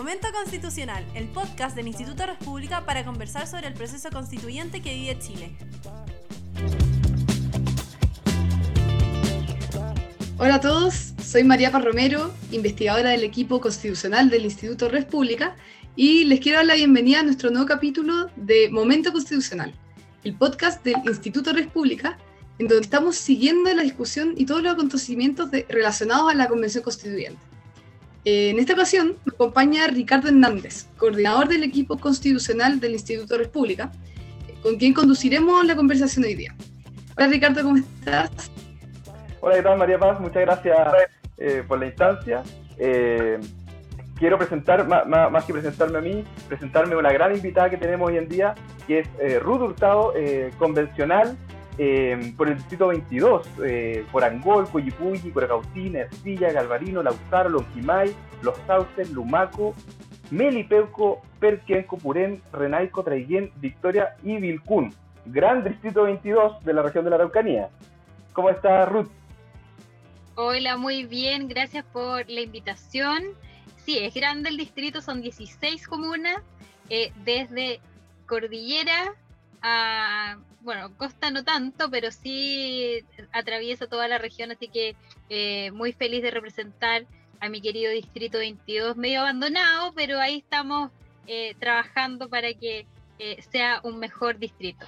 Momento Constitucional, el podcast del Instituto República para conversar sobre el proceso constituyente que vive Chile. Hola a todos, soy María Paz Romero, investigadora del equipo constitucional del Instituto República, y les quiero dar la bienvenida a nuestro nuevo capítulo de Momento Constitucional, el podcast del Instituto República, en donde estamos siguiendo la discusión y todos los acontecimientos relacionados a la Convención Constituyente. En esta ocasión me acompaña Ricardo Hernández, coordinador del equipo constitucional del Instituto República, con quien conduciremos la conversación hoy día. Hola Ricardo, ¿cómo estás? Hola, ¿qué tal María Paz? Muchas gracias eh, por la instancia. Eh, quiero presentar, más, que presentarme a mí, presentarme a una gran invitada que tenemos hoy en día, que es eh, Ruth Hurtado, convencional eh, por el distrito 22, eh, por Angol, Coyipulli, Ercilla, Galvarino, Lautaro, Lonquimay, Los Sauces, Lumaco, Melipeuco, Perquenco, Purén, Renaico, Traiguén, Victoria y Vilcún. Gran distrito 22 de la región de la Araucanía. ¿Cómo está Ruth? Hola, muy bien, gracias por la invitación. Sí, es grande el distrito, son 16 comunas, eh, desde Cordillera a bueno, Costa no tanto, pero sí atraviesa toda la región, así que eh, muy feliz de representar a mi querido Distrito 22, medio abandonado, pero ahí estamos eh, trabajando para que eh, sea un mejor distrito.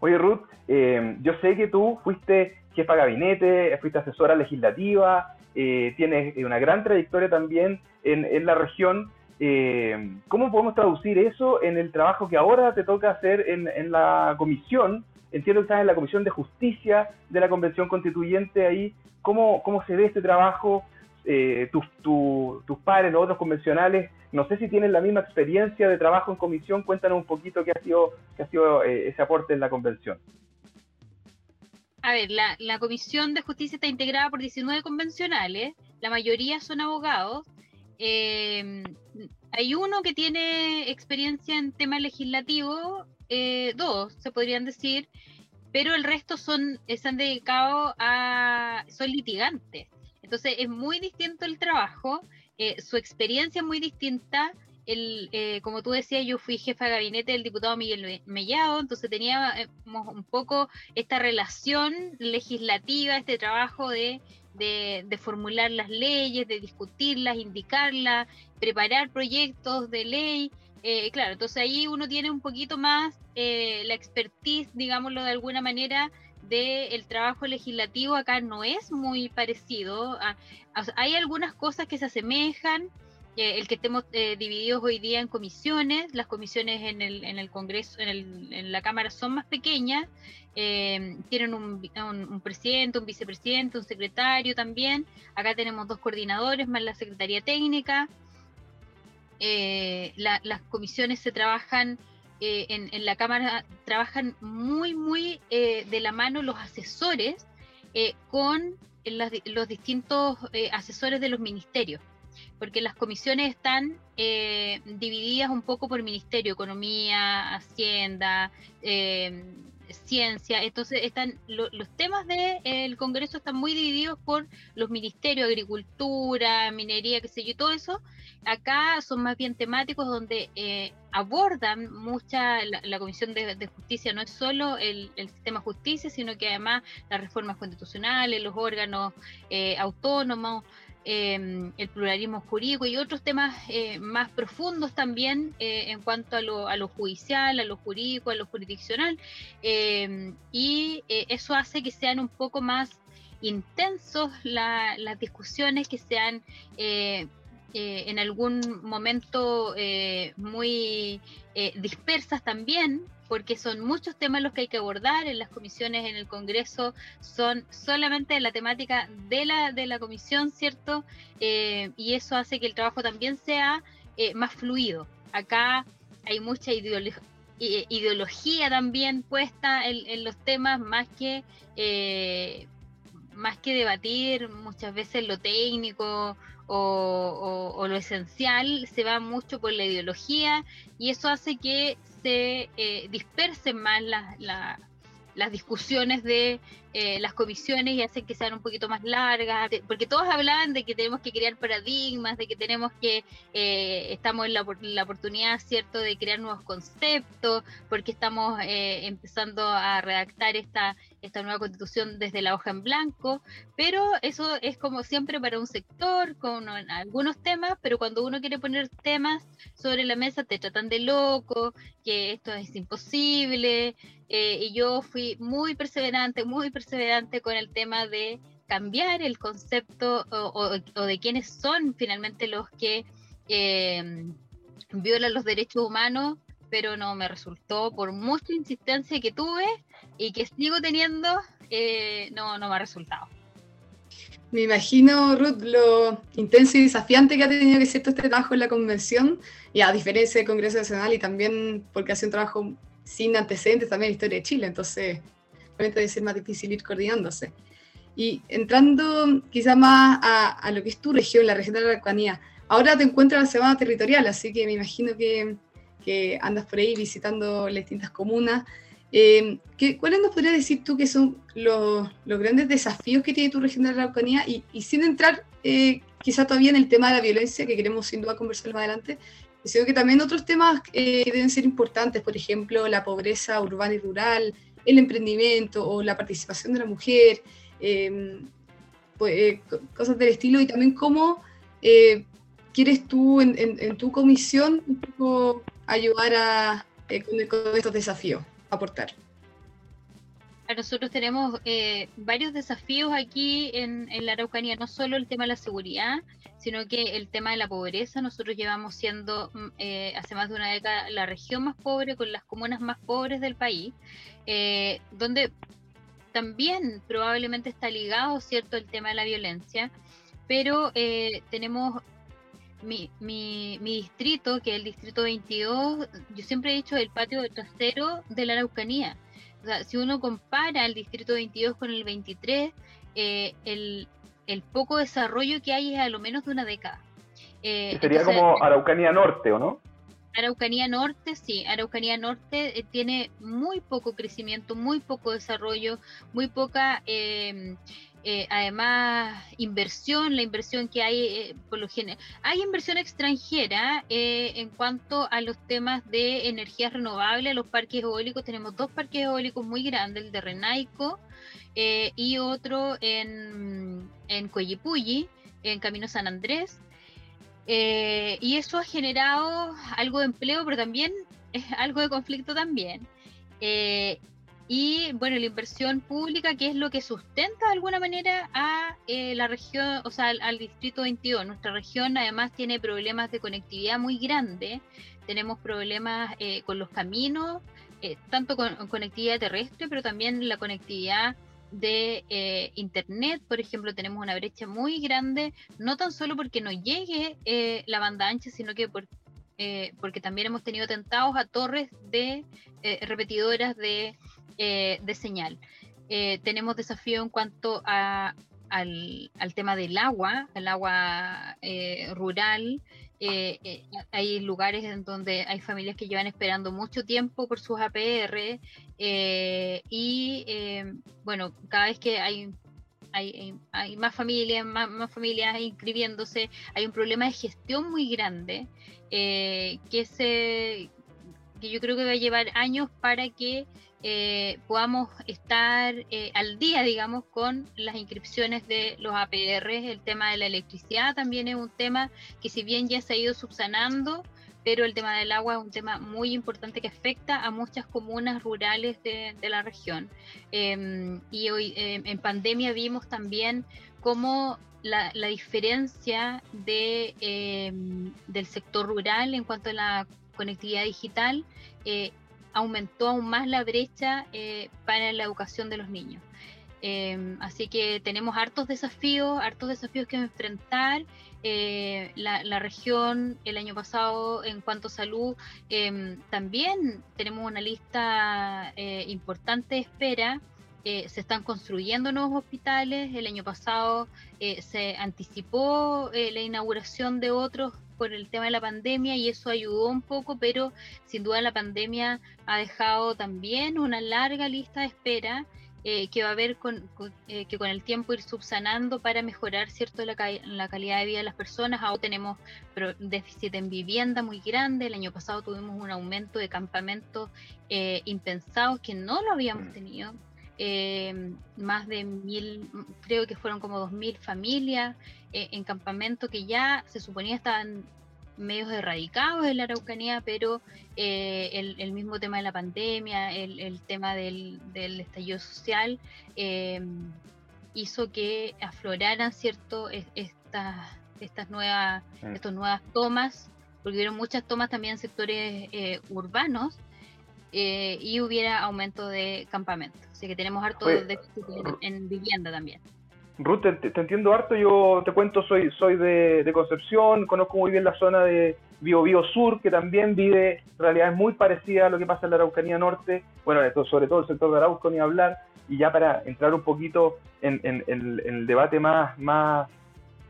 Oye, Ruth, yo sé que tú fuiste jefa de gabinete, fuiste asesora legislativa, tienes una gran trayectoria también en, en la región. Eh, ¿Cómo podemos traducir eso en el trabajo que ahora te toca hacer en, la comisión? Entiendo que estás en la Comisión de Justicia de la Convención Constituyente ahí. ¿Cómo, cómo se ve este trabajo? Eh, tus, tus pares, los otros convencionales, no sé si tienen la misma experiencia de trabajo en comisión. Cuéntanos un poquito qué ha sido, qué ha sido eh, ese aporte en la convención. A ver, la, la Comisión de Justicia está integrada por 19 convencionales, la mayoría son abogados, eh, hay uno que tiene experiencia en tema legislativo, eh, dos se podrían decir, pero el resto son, se han dedicado a, son litigantes. Entonces es muy distinto el trabajo, eh, su experiencia es muy distinta. El, eh, como tú decías, yo fui jefa de gabinete del diputado Miguel Mellado, entonces teníamos un poco esta relación legislativa, este trabajo de de, formular las leyes, de discutirlas, indicarlas, preparar proyectos de ley. Eh, claro, entonces ahí uno tiene un poquito más eh, la expertise, digámoslo de alguna manera, del trabajo legislativo. Acá no es muy parecido. hay algunas cosas que se asemejan, el que estemos eh, divididos hoy día en comisiones, las comisiones en el, en el Congreso, en, en la Cámara son más pequeñas, eh, tienen un, presidente, un vicepresidente, un secretario también, acá tenemos dos coordinadores más la Secretaría Técnica, eh, las comisiones se trabajan en, en, la Cámara, trabajan muy, muy de la mano los asesores con los distintos asesores de los ministerios porque las comisiones están eh, divididas un poco por ministerio, economía, hacienda, eh, ciencia, entonces están los temas del Congreso están muy divididos por los ministerios, agricultura, minería, qué sé yo, todo eso. Acá son más bien temáticos donde eh, abordan mucha, la, Comisión de, Justicia. No es solo el, sistema de justicia, sino que además las reformas constitucionales, los órganos autónomos, Em, el pluralismo jurídico y otros temas eh, más profundos también eh, en cuanto a lo, a lo, judicial, a lo jurídico, a lo jurisdiccional. Em, y eh, eso hace que sean un poco más intensos las discusiones, que sean en algún momento muy dispersas también, porque son muchos temas los que hay que abordar en las comisiones en el Congreso, son solamente la temática de la, de la comisión, ¿cierto? Eh, y eso hace que el trabajo también sea eh, más fluido. Acá hay mucha ideología también puesta en, los temas, más que, eh, más que debatir muchas veces lo técnico o, lo esencial, se va mucho por la ideología y eso hace que se eh, dispersen más las discusiones de eh, las comisiones y hacen que sean un poquito más largas, porque todos hablan de que tenemos que crear paradigmas, de que tenemos que, eh, estamos en la, la, oportunidad, ¿cierto?, de crear nuevos conceptos, porque estamos eh, empezando a redactar esta, esta nueva constitución desde la hoja en blanco, pero eso es como siempre para un sector, con algunos temas, pero cuando uno quiere poner temas sobre la mesa te tratan de loco, que esto es imposible, eh, y yo fui muy perseverante, muy perseverante con el tema de cambiar el concepto o, de quiénes son finalmente los que eh, violan los derechos humanos, pero no me resultó por mucha insistencia que tuve y que sigo teniendo, eh, no, no me ha resultado. Me imagino, Ruth, lo intenso y desafiante que ha tenido que ser todo este trabajo en la convención, y a diferencia del Congreso Nacional, y también porque hace un trabajo sin antecedentes también la historia de Chile, entonces obviamente debe ser más difícil ir coordinándose. Y entrando quizá más a, lo que es tu región, la región de la Araucanía, ahora te encuentras en la semana territorial, así que me imagino que, que andas por ahí visitando las distintas comunas. Eh, ¿qué, ¿Cuáles nos podrías decir tú que son los, los, grandes desafíos que tiene tu región de la Araucanía? Y, y sin entrar eh, quizá todavía en el tema de la violencia, que queremos sin duda conversar más adelante, sino que también otros temas eh, que deben ser importantes, por ejemplo, la pobreza urbana y rural, el emprendimiento o la participación de la mujer, em, pues, eh, cosas del estilo, y también cómo eh, quieres tú en, tu comisión un poco ayudar a, con, con estos desafíos, aportar nosotros tenemos eh, varios desafíos aquí en, la Araucanía, no solo el tema de la seguridad, sino que el tema de la pobreza. Nosotros llevamos siendo mm, eh, hace más de una década la región más pobre, con las comunas más pobres del país, eh, donde también probablemente está ligado, ¿cierto?, el tema de la violencia, pero tenemos mi, mi, mi, distrito, que es el distrito 22, yo siempre he dicho el patio trasero de la Araucanía o sea, si uno compara el distrito 22 con el 23, eh, el, poco desarrollo que hay es a lo menos de una década. Eh, sería como Araucanía Norte, ¿o no? Araucanía Norte, sí, Araucanía Norte eh, tiene muy poco crecimiento, muy poco desarrollo, muy poca eh, además inversión, la inversión que hay eh, por lo general. Hay inversión extranjera eh, en cuanto a los temas de energías renovables, los parques eólicos. Tenemos dos parques eólicos muy grandes, el de Renaico y otro en, en Coyipulli, en Camino San Andrés. y eso ha generado algo de empleo, pero también algo de conflicto también. Y bueno, la inversión pública, que es lo que sustenta de alguna manera a eh, la región, o sea, al, distrito 22. Nuestra región además tiene problemas de conectividad muy grandes. Tenemos problemas eh, con los caminos, eh, tanto con, conectividad terrestre, pero también la conectividad de internet, por ejemplo, tenemos una brecha muy grande, no tan solo porque no llegue la banda ancha, sino que porque también hemos tenido atentados a torres de repetidoras de eh, de señal. Eh, tenemos desafío en cuanto a, al, tema del agua, el agua eh, rural. hay lugares en donde hay familias que llevan esperando mucho tiempo por sus APR y bueno, cada vez que hay hay, hay, más familias, más, familias inscribiéndose, hay un problema de gestión muy grande que, se, que yo creo que va a llevar años para que eh, podamos estar eh, al día, digamos, con las inscripciones de los APR. El tema de la electricidad también es un tema que si bien ya se ha ido subsanando, pero el tema del agua es un tema muy importante que afecta a muchas comunas rurales de, la región. Em, y hoy em, en pandemia vimos también cómo la, diferencia em, del sector rural en cuanto a la conectividad digital eh, aumentó aún más la brecha eh, para la educación de los niños. Em, así que tenemos hartos desafíos, hartos desafíos que enfrentar. Eh, la, región el año pasado en cuanto a salud em, también tenemos una lista eh, importante de espera. se están construyendo nuevos hospitales. El año pasado se anticipó la inauguración de otros por el tema de la pandemia y eso ayudó un poco, pero sin duda la pandemia ha dejado también una larga lista de espera eh, que va a haber con, eh, que con el tiempo ir subsanando para mejorar cierto la, la, calidad de vida de las personas. Ahora tenemos déficit en vivienda muy grande. El año pasado tuvimos un aumento de campamentos eh, impensados que no lo habíamos mm. Tenido. más de mil, creo que fueron como dos mil familias en campamento que ya se suponía estaban medios erradicados en la Araucanía, pero eh, el, mismo tema de la pandemia, el, tema del, estallido social, hizo que afloraran cierto estas estas nuevas mm. estas nuevas tomas porque hubieron muchas tomas también en sectores eh, urbanos eh, y hubiera aumento de campamentos así que tenemos harto de en vivienda también. Ruth, te, entiendo harto, yo te cuento, soy, soy de, Concepción, conozco muy bien la zona de Bio, Bio Sur, que también vive realidades muy parecidas a lo que pasa en la Araucanía Norte, bueno, esto, sobre todo el sector de Arauco, ni hablar, y ya para entrar un poquito en, el debate más, más,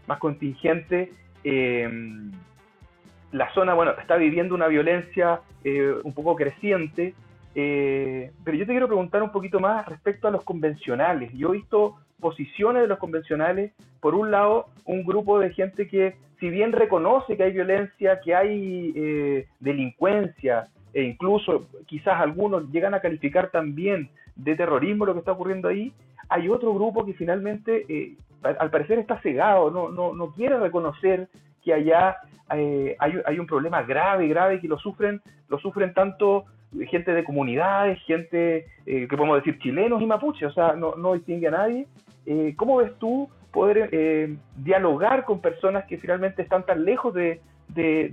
más contingente, em, la zona, bueno, está viviendo una violencia eh, un poco creciente, eh, pero yo te quiero preguntar un poquito más respecto a los convencionales. Yo he visto posiciones de los convencionales, por un lado, un grupo de gente que, si bien reconoce que hay violencia, que hay eh, delincuencia, e incluso quizás algunos llegan a calificar también de terrorismo lo que está ocurriendo ahí, hay otro grupo que finalmente, eh, al parecer, está cegado, no, no, no quiere reconocer que allá eh, hay, hay, un problema grave, grave, que lo sufren, lo sufren tanto gente de comunidades, gente que podemos decir chilenos y mapuches, o sea, no, no distingue a nadie, eh, ¿cómo ves tú poder eh, dialogar con personas que finalmente están tan lejos de,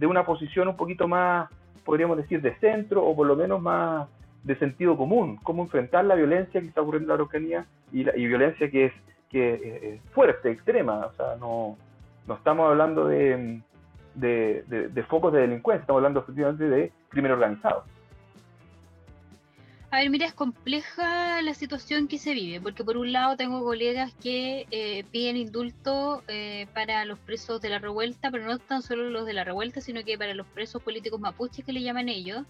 una posición un poquito más, podríamos decir, de centro o por lo menos más de sentido común? ¿Cómo enfrentar la violencia que está ocurriendo en la Araucanía y, la, violencia que es, que es fuerte, extrema? O sea, no, no estamos hablando de, de focos de delincuencia, estamos hablando efectivamente de crimen organizado. A ver, mira, es compleja la situación que se vive, porque por un lado tengo colegas que eh, piden indulto eh, para los presos de la revuelta, pero no tan solo los de la revuelta, sino que para los presos políticos mapuches que le llaman ellos,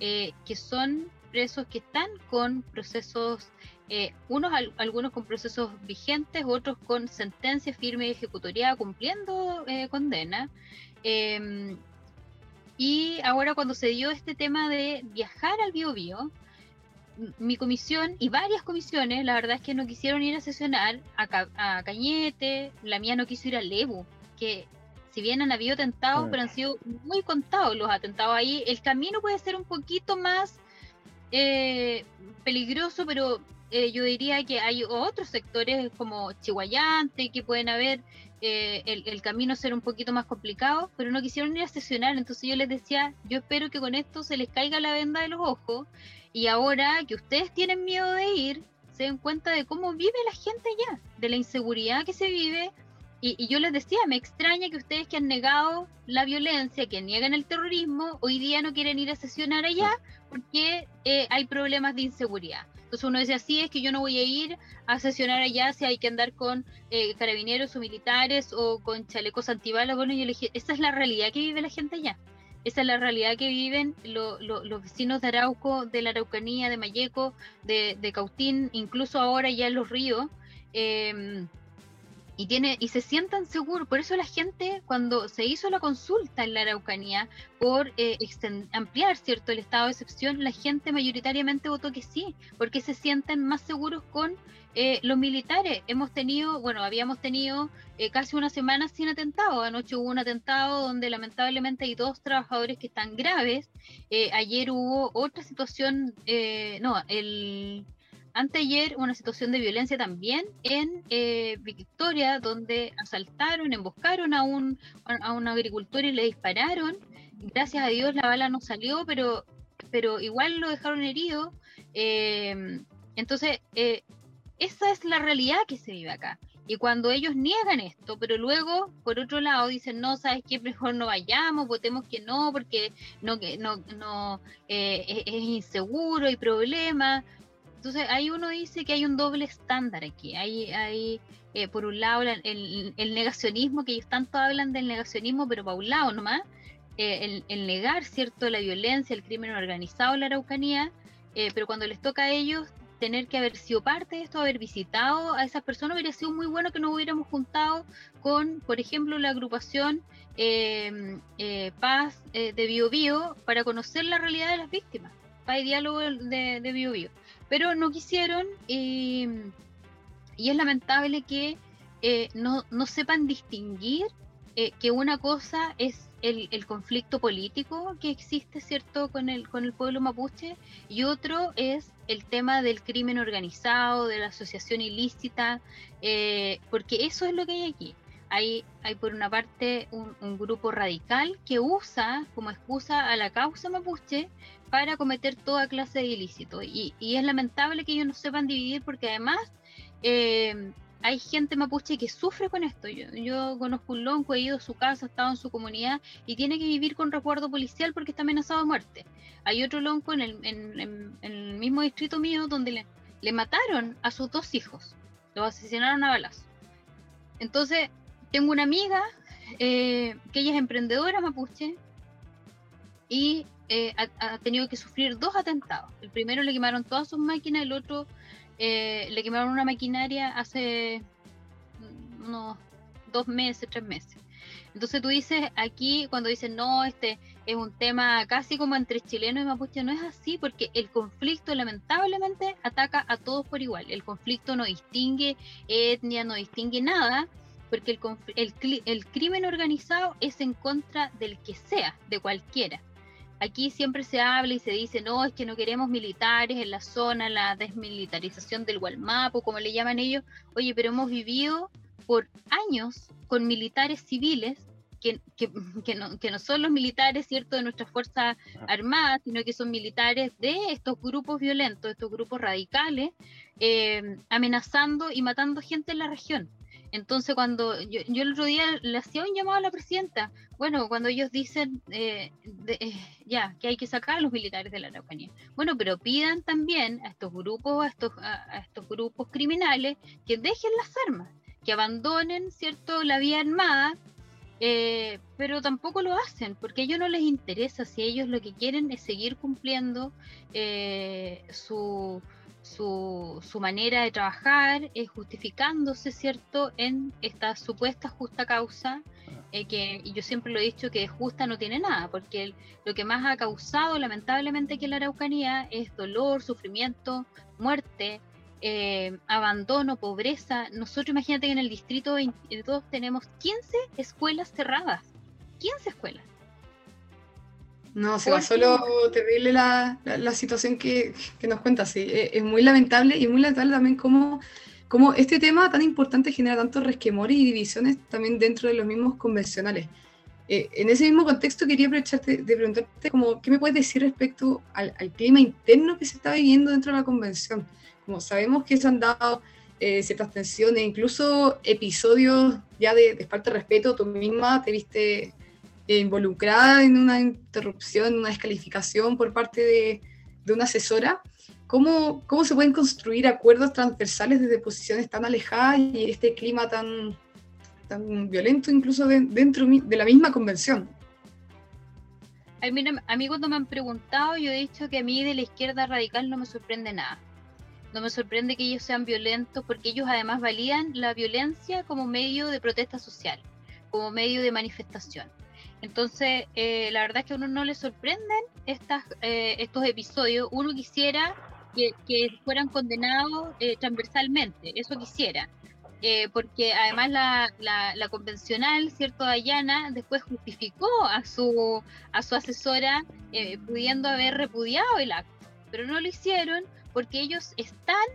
eh, que son presos que están con procesos, unos algunos con procesos vigentes, otros con sentencia firme y ejecutoriada cumpliendo condena. Em, y ahora cuando se dio este tema de viajar al Bio, Bio mi comisión y varias comisiones, la verdad es que no quisieron ir a sesionar a, Cañete, la mía no quiso ir a Lebu, que si bien han habido atentados, mm. pero han sido muy contados los atentados ahí, el camino puede ser un poquito más eh, peligroso, pero eh, yo diría que hay otros sectores como Chihuayante que pueden haber eh, el, el, camino ser un poquito más complicado, pero no quisieron ir a sesionar, entonces yo les decía, yo espero que con esto se les caiga la venda de los ojos y ahora que ustedes tienen miedo de ir, se den cuenta de cómo vive la gente allá, de la inseguridad que se vive. Y, yo les decía, me extraña que ustedes que han negado la violencia, que niegan el terrorismo, hoy día no quieren ir a sesionar allá porque eh, hay problemas de inseguridad. Entonces uno dice, así es que yo no voy a ir a sesionar allá si hay que andar con eh, carabineros o militares o con chalecos antibalas. Bueno, yo le dije, esa es la realidad que vive la gente allá. Esa es la realidad que viven los vecinos de Arauco, de la Araucanía, de Mayeco, de, Cautín, incluso ahora ya en los ríos. Em, y tiene y se sientan seguros. Por eso la gente, cuando se hizo la consulta en la Araucanía por eh, ampliar cierto el estado de excepción, la gente mayoritariamente votó que sí, porque se sienten más seguros con eh, los militares. Hemos tenido, bueno, habíamos tenido eh, casi una semana sin atentado. Anoche hubo un atentado donde lamentablemente hay dos trabajadores que están graves. ayer hubo otra situación, no, el anteayer una situación de violencia también en eh, Victoria, donde asaltaron, emboscaron a un, a un agricultor y le dispararon. Gracias a Dios la bala no salió, pero, pero igual lo dejaron herido. Em, entonces, eh, esa es la realidad que se vive acá. Y cuando ellos niegan esto, pero luego, por otro lado, dicen, no, ¿sabes qué? Mejor no vayamos, votemos que no, porque no, que no, no eh, es, es, inseguro, hay problemas. Entonces ahí uno dice que hay un doble estándar aquí. Hay, hay eh, por un lado el, negacionismo, que ellos tanto hablan del negacionismo, pero para un lado nomás, eh, el, negar cierto la violencia, el crimen organizado la Araucanía, eh, pero cuando les toca a ellos tener que haber sido parte de esto, haber visitado a esas personas, hubiera sido muy bueno que nos hubiéramos juntado con, por ejemplo, la agrupación em, eh, Paz eh, de Bio Bio para conocer la realidad de las víctimas, Paz y Diálogo de, de Bio Bio. Pero no quisieron y, es lamentable que eh, no, no, sepan distinguir que una cosa es el, conflicto político que existe, ¿cierto?, con el, con el pueblo mapuche, y otro es el tema del crimen organizado, de la asociación ilícita, eh, porque eso es lo que hay aquí. Hay, hay por una parte un, grupo radical que usa como excusa a la causa mapuche para cometer toda clase de ilícito. Y, es lamentable que ellos no sepan dividir porque además eh, hay gente mapuche que sufre con esto. Yo, conozco un lonco, he ido a su casa, ha estado en su comunidad y tiene que vivir con recuerdo policial porque está amenazado de muerte. Hay otro lonco en el, mismo distrito mío donde le, le, mataron a sus dos hijos, los asesinaron a balas. Entonces, tengo una amiga eh, que ella es emprendedora mapuche y eh, ha, ha, tenido que sufrir dos atentados. El primero le quemaron todas sus máquinas, el otro eh, le quemaron una maquinaria hace unos dos meses, tres meses. Entonces tú dices aquí, cuando dicen, no, este es un tema casi como entre chileno y mapuche, no es así, porque el conflicto lamentablemente ataca a todos por igual. El conflicto no distingue etnia, no distingue nada, porque el, el, el crimen organizado es en contra del que sea, de cualquiera. Aquí siempre se habla y se dice, no, es que no queremos militares en la zona, la desmilitarización del Gualmapo, como le llaman ellos. Oye, pero hemos vivido por años con militares civiles que, que, no, que, no, son los militares, ¿cierto?, de nuestras Fuerzas Armadas, sino que son militares de estos grupos violentos, estos grupos radicales, eh, amenazando y matando gente en la región. Entonces, cuando yo, el otro día le hacía un llamado a la presidenta, bueno, cuando ellos dicen eh, eh, ya que hay que sacar a los militares de la Araucanía, bueno, pero pidan también a estos grupos, a estos, a, estos grupos criminales que dejen las armas, que abandonen, cierto, la vía armada, eh, pero tampoco lo hacen porque a ellos no les interesa si ellos lo que quieren es seguir cumpliendo su su, su, manera de trabajar, es justificándose, ¿cierto?, en esta supuesta justa causa, eh, que yo siempre lo he dicho que justa no tiene nada, porque lo que más ha causado lamentablemente aquí en la Araucanía es dolor, sufrimiento, muerte, eh, abandono, pobreza. Nosotros imagínate que en el distrito 22 tenemos 15 escuelas cerradas, 15 escuelas. No, se va solo terrible la, la, situación que, que, nos cuenta, sí. Es, es, muy lamentable y muy lamentable también cómo, cómo, este tema tan importante genera tantos resquemores y divisiones también dentro de los mismos convencionales. Eh, en ese mismo contexto quería aprovecharte de preguntarte como, qué me puedes decir respecto al, al, clima interno que se está viviendo dentro de la convención. Como sabemos que se han dado eh, ciertas tensiones, incluso episodios ya de, de falta de respeto, tú misma te viste involucrada en una interrupción, una descalificación por parte de, una asesora, ¿cómo, ¿cómo, se pueden construir acuerdos transversales desde posiciones tan alejadas y este clima tan, violento incluso dentro de la misma convención? A mí, a mí cuando me han preguntado, yo he dicho que a mí de la izquierda radical no me sorprende nada. No me sorprende que ellos sean violentos porque ellos además valían la violencia como medio de protesta social, como medio de manifestación. Entonces, eh, la verdad es que a uno no le sorprenden estas, eh, estos episodios. Uno quisiera que, fueran condenados eh, transversalmente, eso quisiera. porque además la, la, convencional, ¿cierto? Dayana después justificó a su, a su asesora pudiendo haber repudiado el acto, pero no lo hicieron porque ellos están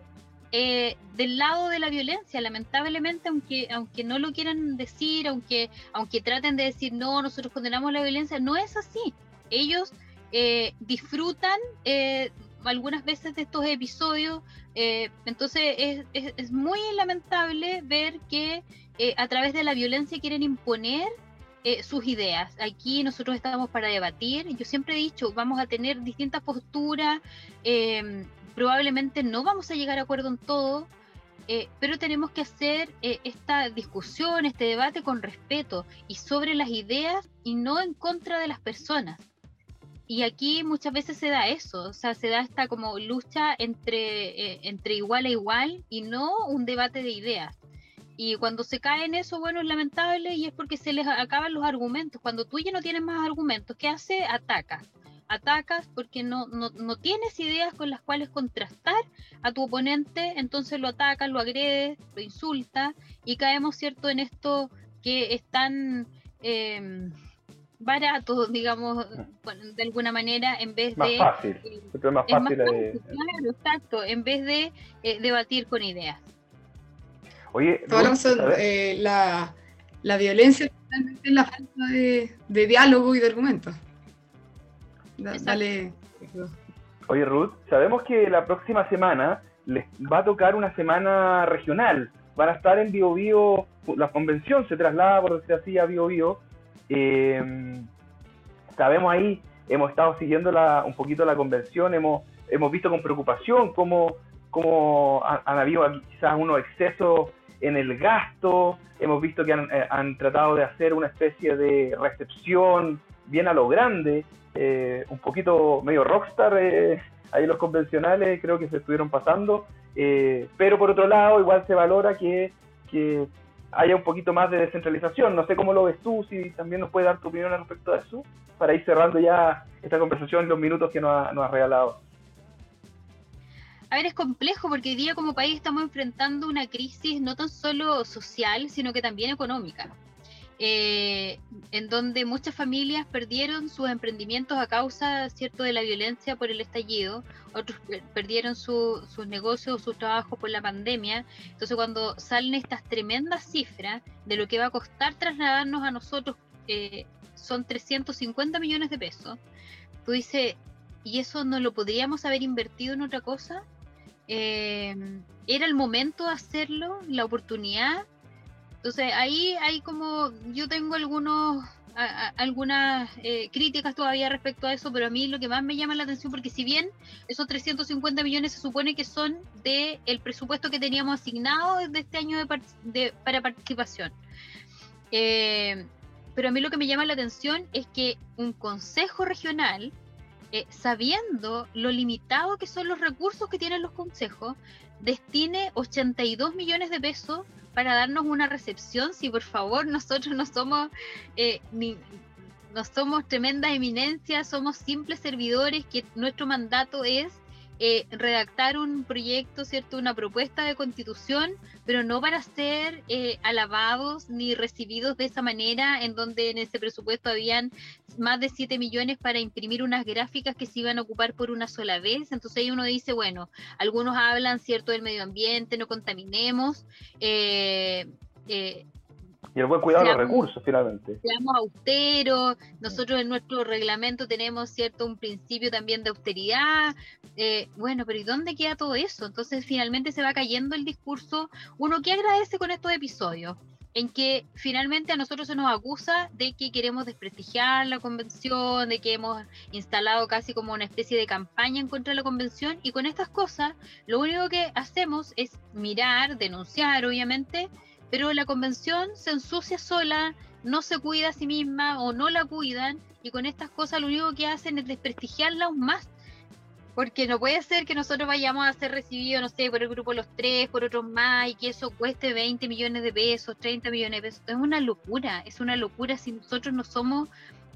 eh, del lado de la violencia, lamentablemente, aunque, aunque no lo quieran decir, aunque, aunque traten de decir, no, nosotros condenamos la violencia, no es así. Ellos eh, disfrutan eh, algunas veces de estos episodios, entonces es, muy lamentable ver que a través de la violencia quieren imponer sus ideas. Aquí nosotros estamos para debatir. Yo siempre he dicho, vamos a tener distintas posturas, probablemente no vamos a llegar a acuerdo en todo, eh, pero tenemos que hacer eh, esta discusión, este debate con respeto y sobre las ideas y no en contra de las personas. y aquí muchas veces se da eso, o sea, se da esta como lucha entre, eh, entre igual a igual y no un debate de ideas. Y cuando se cae en eso, bueno, es lamentable y es porque se les acaban los argumentos. Cuando tú ya no tienes más argumentos, ¿qué hace? Ataca. Atacas porque no, no, no tienes ideas con las cuales contrastar a tu oponente, entonces lo atacas, lo agredes, lo insulta y caemos, ¿cierto?, en esto que es tan... Eh, barato, digamos, de alguna manera, en vez más de... Fácil. Eh, es más fácil. Eh, claro, exacto, en vez de eh, debatir con ideas. Oye, eh, la, la, violencia es la falta de, de, diálogo y de argumentos. Dale. Oye, Ruth, sabemos que la próxima semana les va a tocar una semana regional. Van a estar en Bio, Bio la convención se traslada, por decir así, a Bio, Bio eh, sabemos ahí, hemos estado siguiendo la, un poquito la convención, hemos, hemos visto con preocupación cómo, cómo han, habido quizás unos excesos en el gasto, hemos visto que han, eh, han, tratado de hacer una especie de recepción bien a lo grande, eh, un poquito medio rockstar, eh, ahí los convencionales creo que se estuvieron pasando, eh, pero por otro lado igual se valora que, que haya un poquito más de descentralización. No sé cómo lo ves tú, si también nos puedes dar tu opinión al respecto de eso, para ir cerrando ya esta conversación en los minutos que nos, ha, nos has regalado. A ver, es complejo porque hoy día como país estamos enfrentando una crisis no tan solo social, sino que también económica. Eh, en donde muchas familias perdieron sus emprendimientos a causa cierto de la violencia por el estallido, otros perdieron sus negocios, sus trabajos por la pandemia. Entonces cuando salen estas tremendas cifras de lo que va a costar trasladarnos a nosotros, eh, son 350 millones de pesos, tú dices, ¿y eso no lo podríamos haber invertido en otra cosa? Eh, ¿Era el momento de hacerlo? ¿La oportunidad? Entonces ahí hay como, yo tengo algunos, algunas eh, críticas todavía respecto a eso, pero a mí lo que más me llama la atención, porque si bien esos 350 millones se supone que son del el presupuesto que teníamos asignado de este año de, para participación, eh, pero a mí lo que me llama la atención es que un consejo regional, eh, sabiendo lo limitado que son los recursos que tienen los consejos, destine 82 millones de pesos para darnos una recepción, si por favor nosotros no somos eh, ni, no somos tremendas eminencias, somos simples servidores que nuestro mandato es eh, redactar un proyecto, ¿cierto? Una propuesta de constitución, pero no para ser eh, alabados ni recibidos de esa manera, en donde en ese presupuesto habían más de 7 millones para imprimir unas gráficas que se iban a ocupar por una sola vez. Entonces ahí uno dice, bueno, algunos hablan, ¿cierto?, del medio ambiente, no contaminemos. Eh, y el buen cuidado de los recursos, finalmente. Seamos austeros, nosotros en nuestro reglamento tenemos cierto un principio también de austeridad. Eh, bueno, pero ¿y dónde queda todo eso? Entonces finalmente se va cayendo el discurso. Uno que agradece con estos episodios, en que finalmente a nosotros se nos acusa de que queremos desprestigiar la convención, de que hemos instalado casi como una especie de campaña en contra de la convención, y con estas cosas lo único que hacemos es mirar, denunciar, obviamente, pero la convención se ensucia sola, no se cuida a sí misma o no la cuidan y con estas cosas lo único que hacen es desprestigiarla aún más. Porque no puede ser que nosotros vayamos a ser recibidos, no sé, por el grupo Los Tres, por otros más, y que eso cueste 20 millones de pesos, 30 millones de pesos. Es una locura, es una locura si nosotros no somos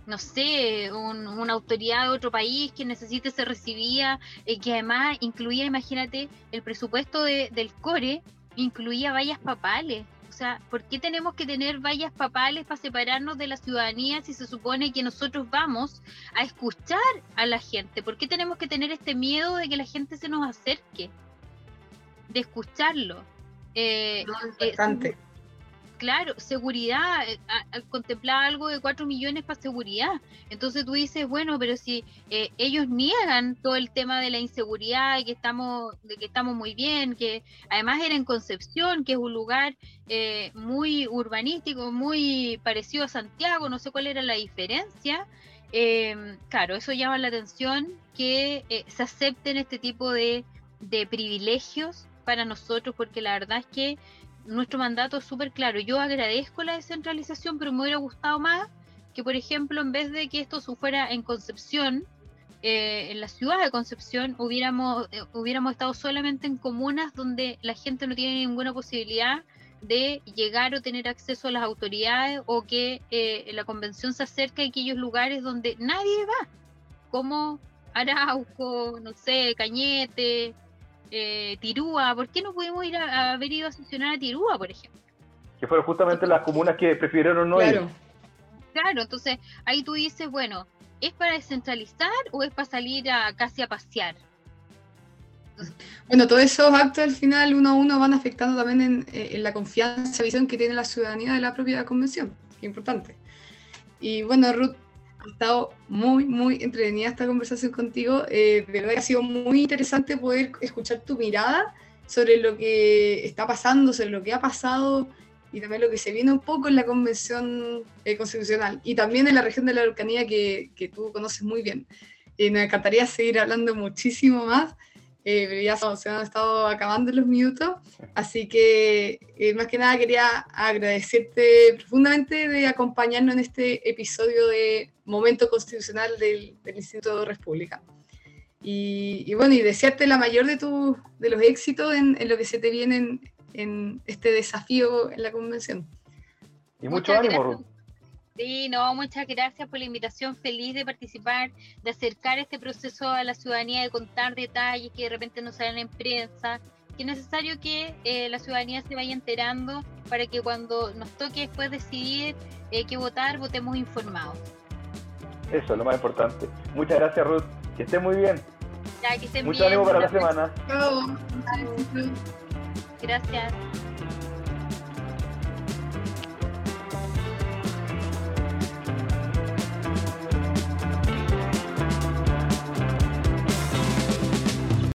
no sé, una autoridad de otro país que necesite ser recibida, y que además incluía, imagínate, el presupuesto del CORE, incluía vallas papales. O sea, ¿por qué tenemos que tener vallas papales para separarnos de la ciudadanía si se supone que nosotros vamos a escuchar a la gente? ¿Por qué tenemos que tener este miedo de que la gente se nos acerque? De escucharlo. Eh, eh claro, seguridad, eh, contemplaba algo de 4 millones para seguridad. Entonces tú dices, bueno, pero si eh, ellos niegan todo el tema de la inseguridad y que estamos, de que estamos muy bien, que además era en Concepción, que es un lugar eh, muy urbanístico, muy parecido a Santiago, no sé cuál era la diferencia. claro, eso llama la atención que se acepten este tipo de privilegios para nosotros, porque la verdad es que nuestro mandato es súper claro. Yo agradezco la descentralización, pero me hubiera gustado más que, por ejemplo, en vez de que esto fuera en Concepción, eh, en la ciudad de Concepción hubiéramos, eh, hubiéramos estado solamente en comunas donde la gente no tiene ninguna posibilidad de llegar o tener acceso a las autoridades o que eh, la convención se acerque a aquellos lugares donde nadie va, como Arauco, no sé, Cañete, Tirúa. ¿Por qué no pudimos ir a, haber ido a sesionar a Tirúa, por ejemplo? Que fueron justamente las comunas que prefirieron no ir. Claro, entonces ahí tú dices, bueno, ¿es para descentralizar o es para salir a casi a pasear? bueno, todos esos actos al final uno a uno van afectando también eh, en, la confianza, visión que tiene la ciudadanía de la propia convención, que importante. Y bueno, Ruth, ha estado muy, muy entretenida esta conversación contigo. Eh, de verdad ha sido muy interesante poder escuchar tu mirada sobre lo que está pasando, sobre lo que ha pasado y también lo que se viene un poco en la Convención eh, Constitucional y también en la región de la Araucanía que, que tú conoces muy bien. Y me encantaría seguir hablando muchísimo más, eh, ya se han estado acabando los minutos, así que eh, más que nada quería agradecerte profundamente de acompañarnos en este episodio de Momento Constitucional del, del Instituto de República. Y, y, bueno, y desearte la mayor de, tu, de los éxitos en, en lo que se te viene en este desafío en la convención. Y mucho ánimo, Ruth. Sí, no, muchas gracias por la invitación, feliz de participar, de acercar este proceso a la ciudadanía, de contar detalles que de repente no salen en prensa, que es necesario que eh, la ciudadanía se vaya enterando para que cuando nos toque después decidir eh, qué votar, votemos informados. Eso es lo más importante. Muchas gracias, Ruth. Que esté muy bien. Ya, que estén Mucho ánimo para la semana. Gracias.